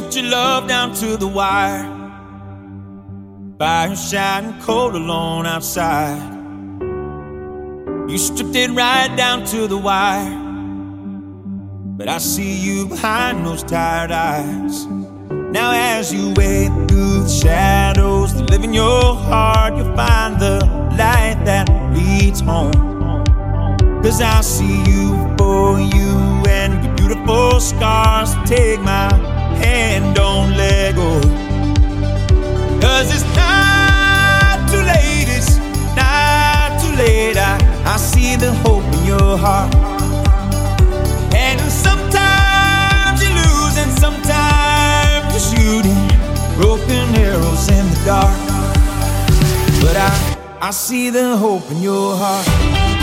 lived your love down to the wire. Fire shining cold alone outside. You stripped it right down to the wire. But I see you behind those tired eyes. Now, as you wade through the shadows that live in your heart, you'll find the light that leads home. Cause I see you for you and your beautiful scars. Take my hand, don't let go. Cause it's not too late, it's not too late. I, I see the hope in your heart. And sometimes you lose, and sometimes you're shooting broken arrows in the dark. But I, I see the hope in your heart.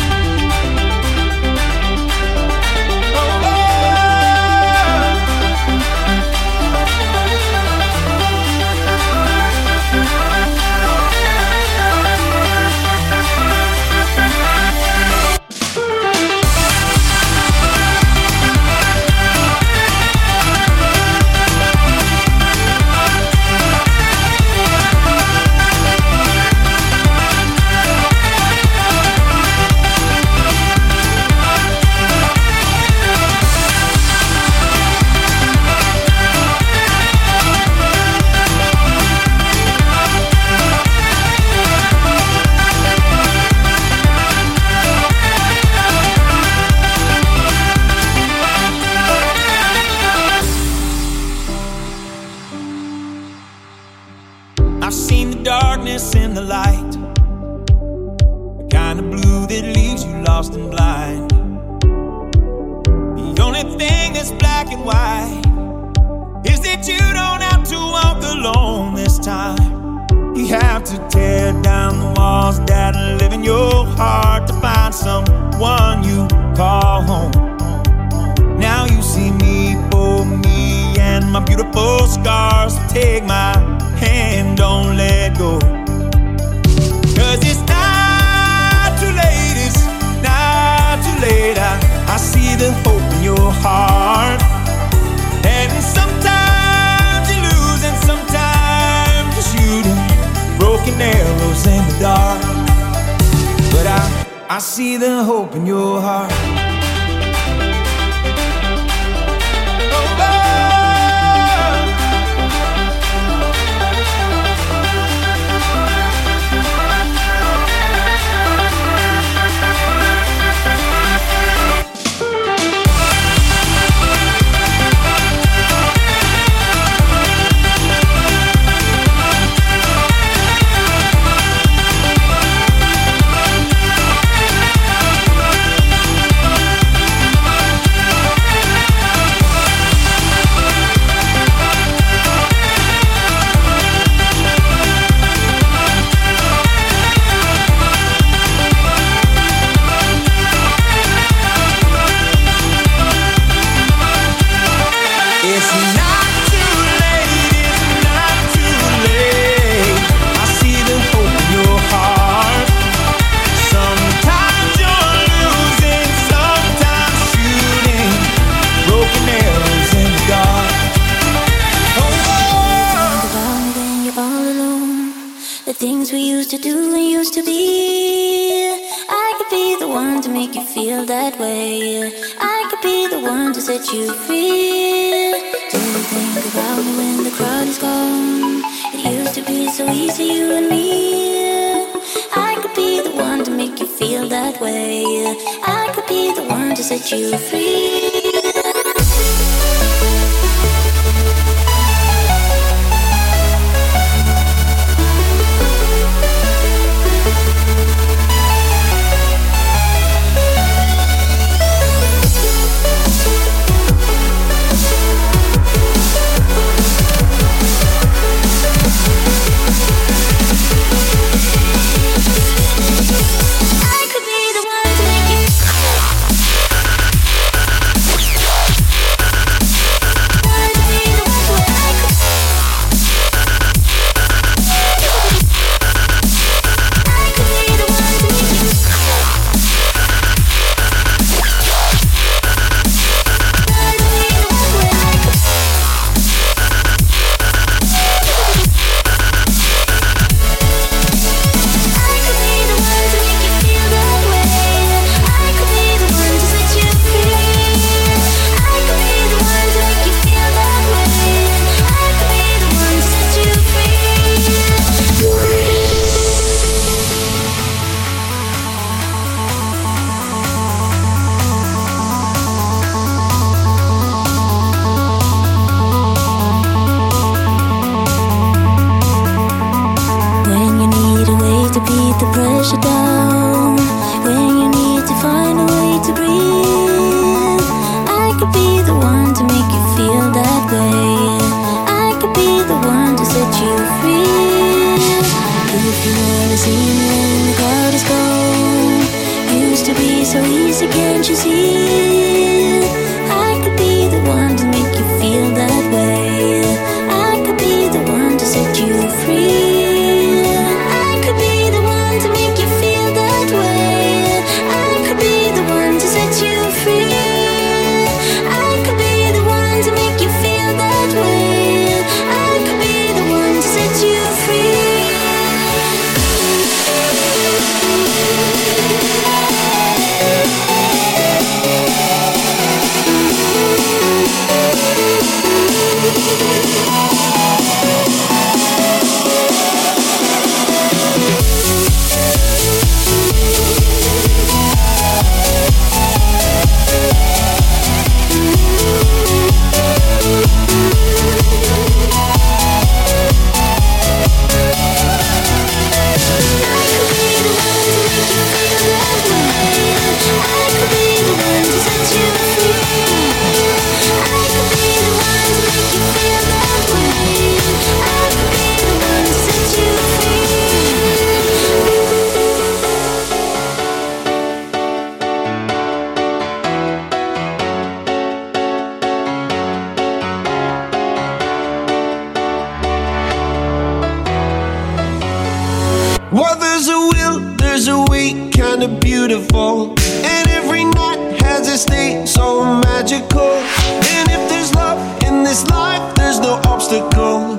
Obstacle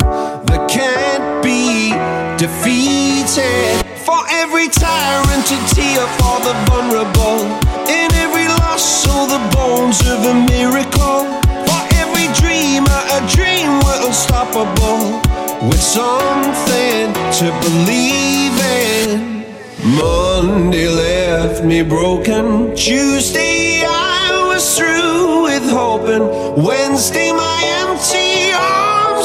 that can't be defeated. For every tyrant to tear for the vulnerable. In every loss, so the bones of a miracle. For every dreamer, a dream we're unstoppable. With something to believe in. Monday left me broken. Tuesday I was through with hoping. Wednesday my empty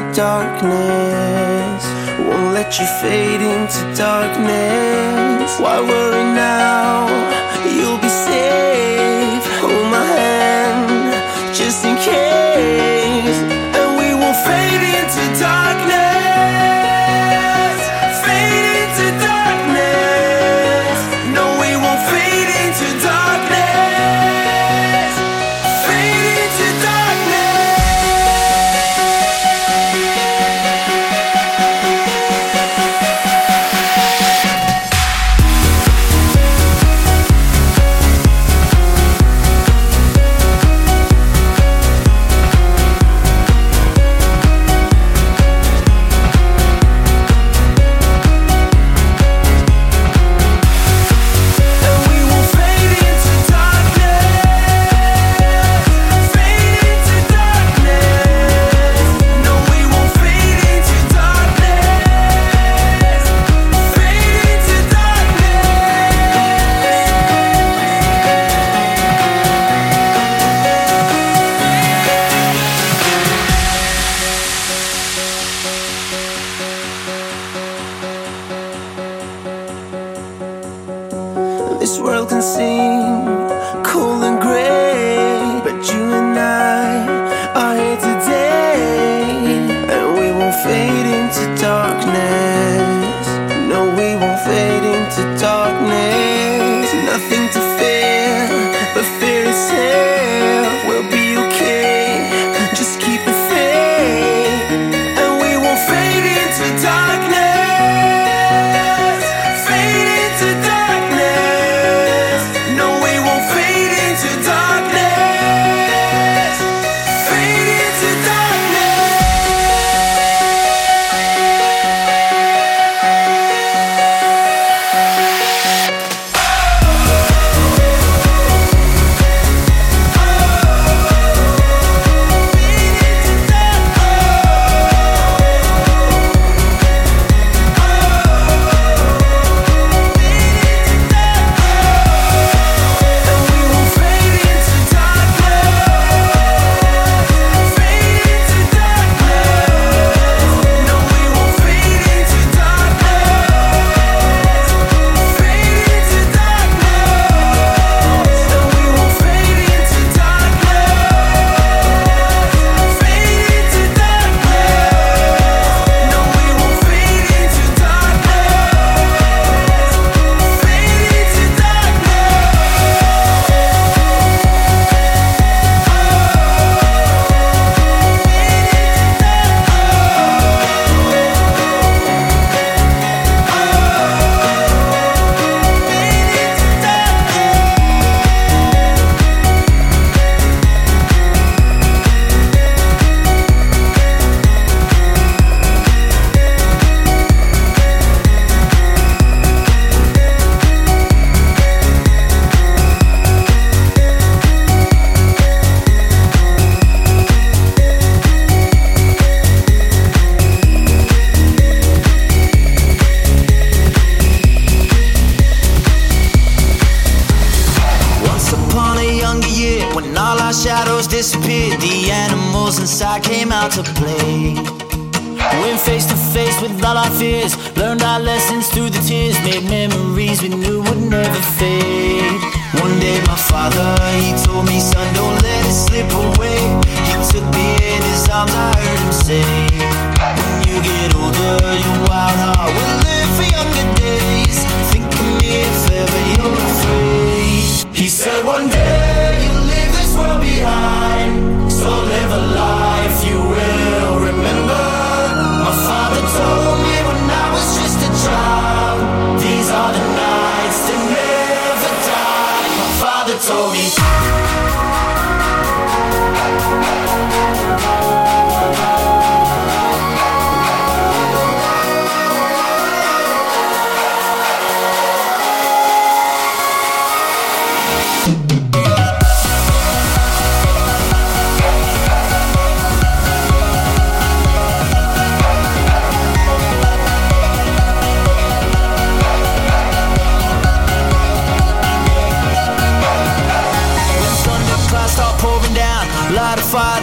into darkness. Won't let you fade into darkness. Why worry now?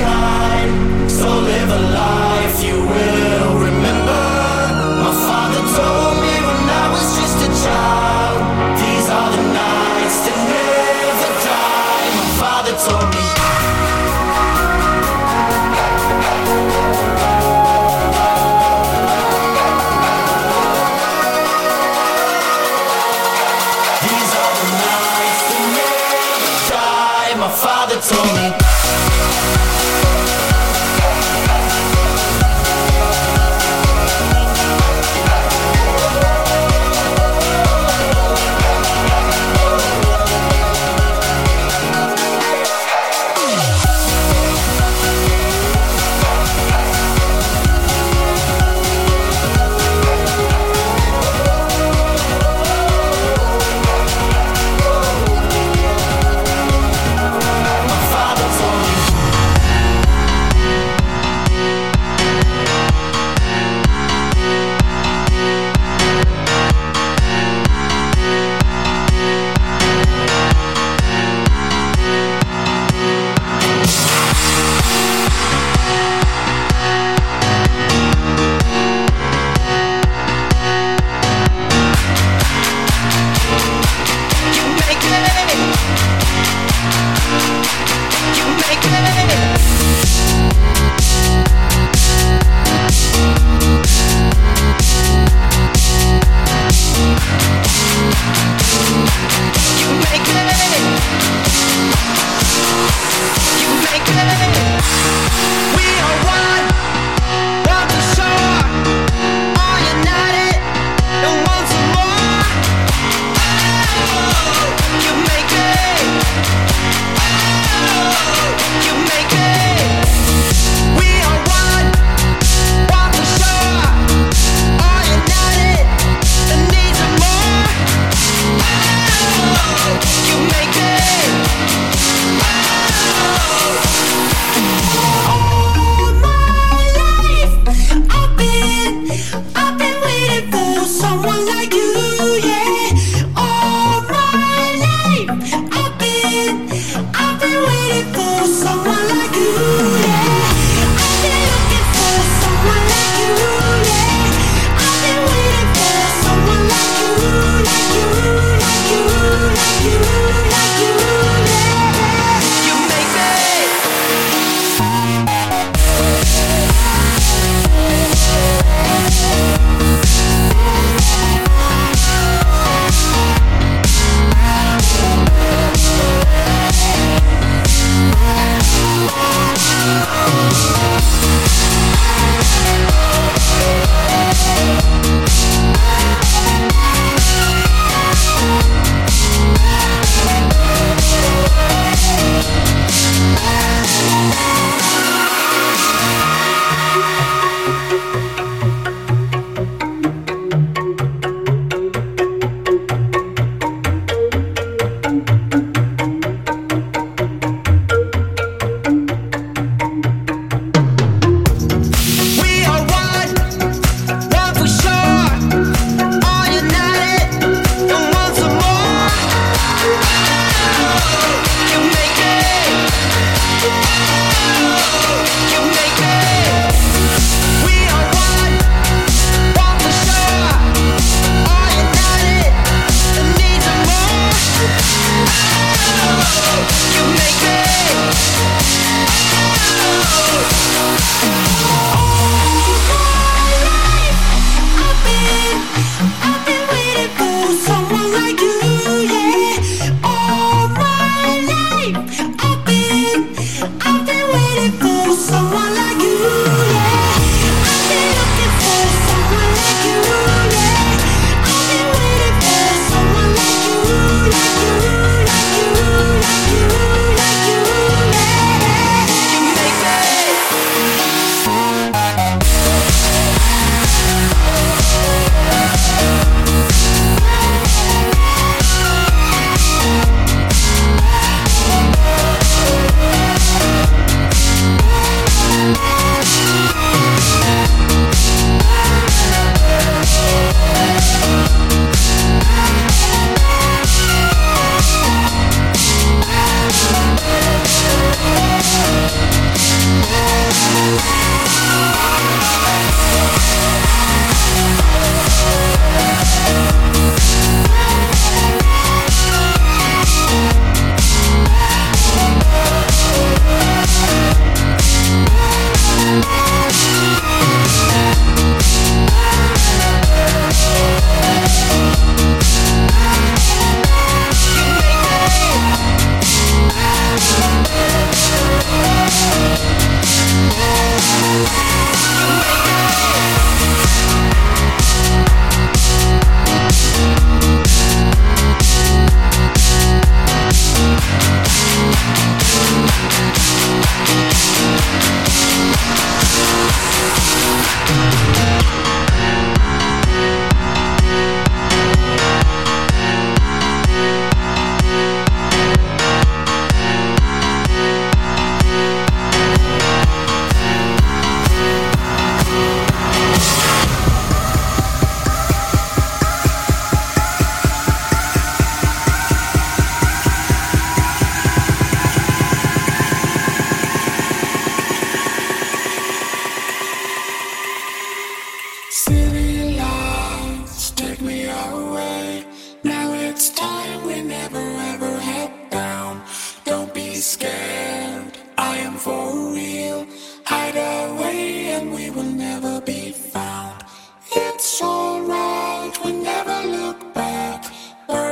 this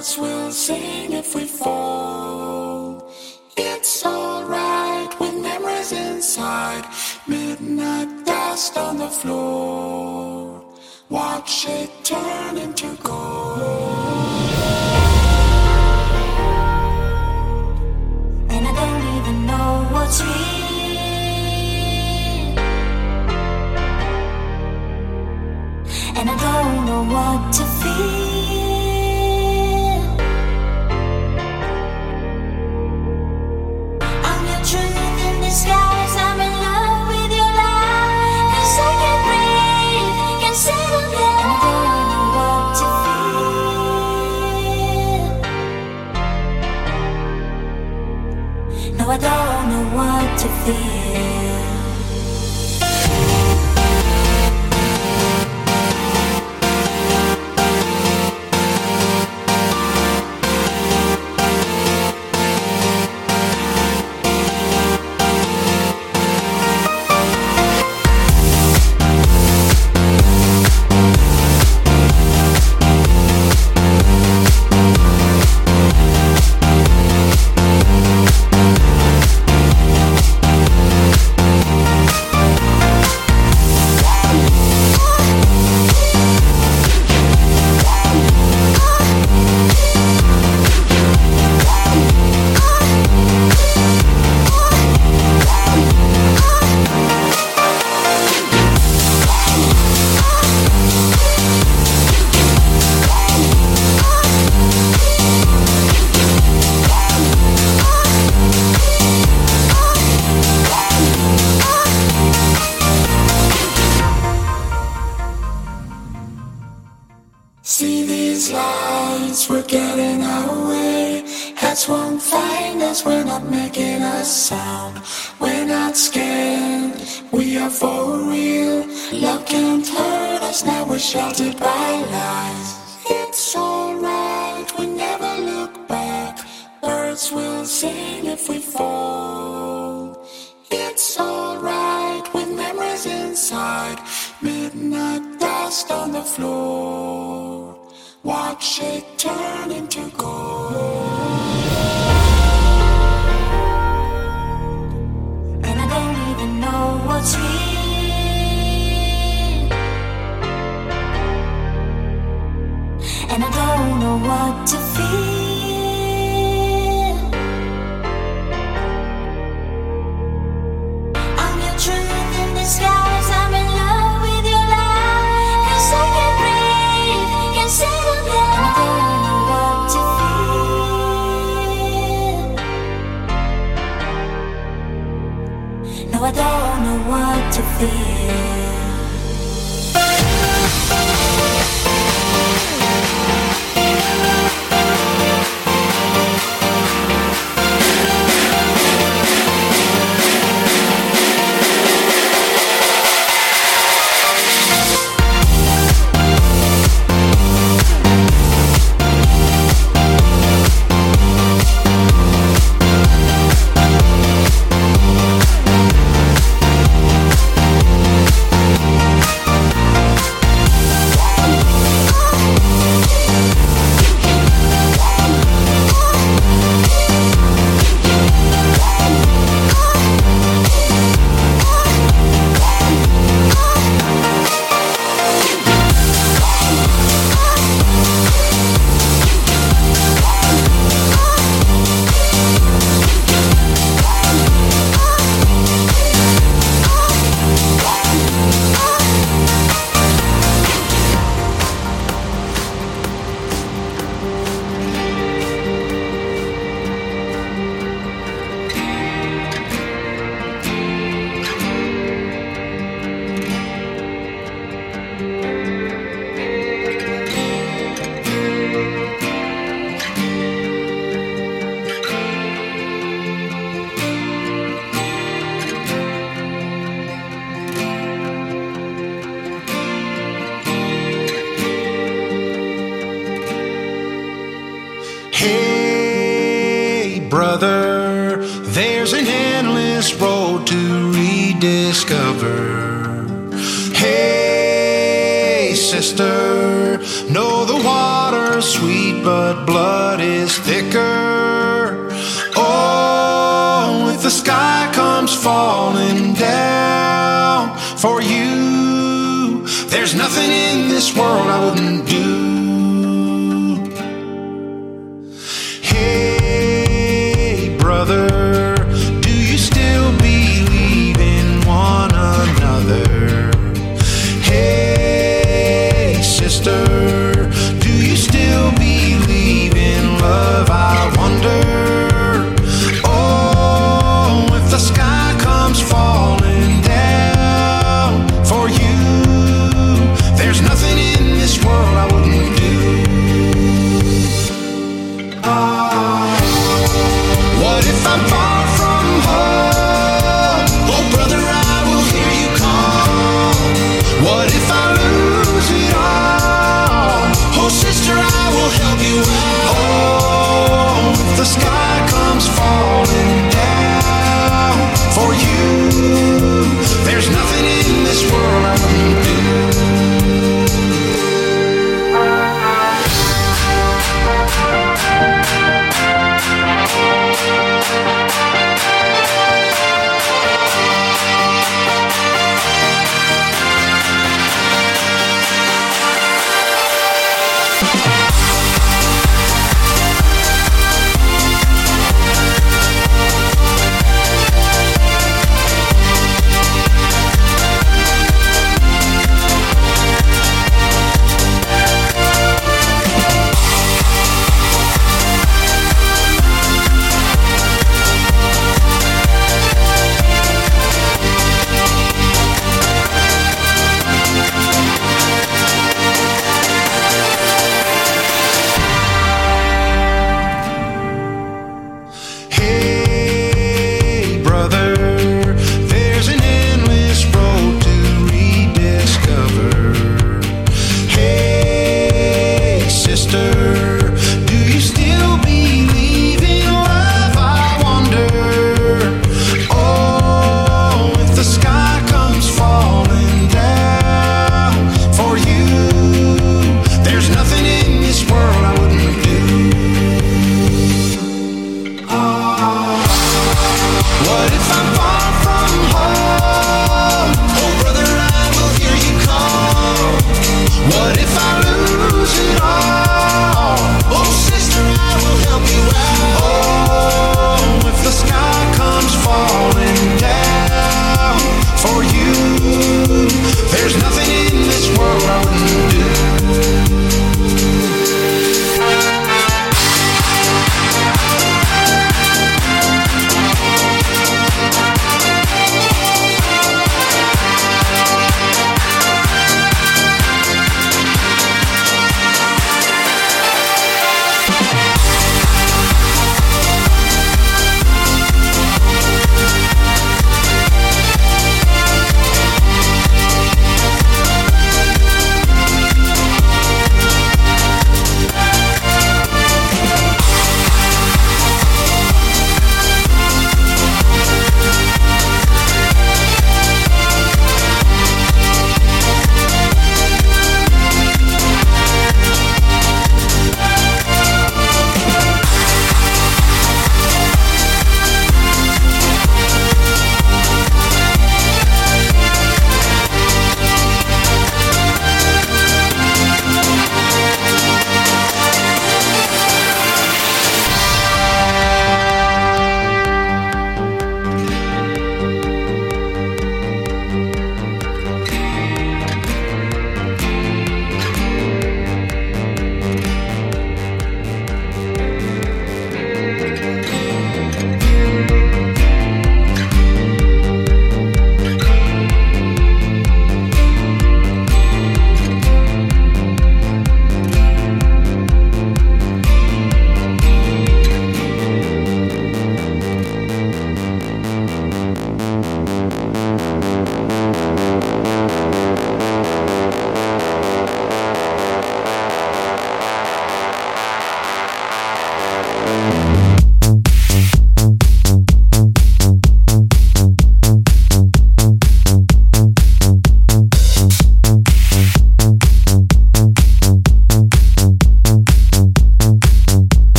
birds will sing if we fall. It's alright with memories inside, midnight dust on the floor. Watch it turn into gold. And I don't even know what's real. and I don't know what to feel. midnight dust on the floor. Watch it turn into gold. And I don't even know what's real. And I don't know what to feel. endless road to rediscover. Hey, sister, know the water's sweet, but blood is thicker. Oh, if the sky comes falling down for you, there's nothing in this world I wouldn't do.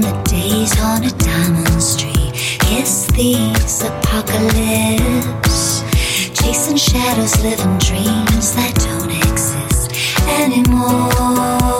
the days on a diamond street. Kiss these apocalypse. Chasing shadows, living dreams that don't exist anymore.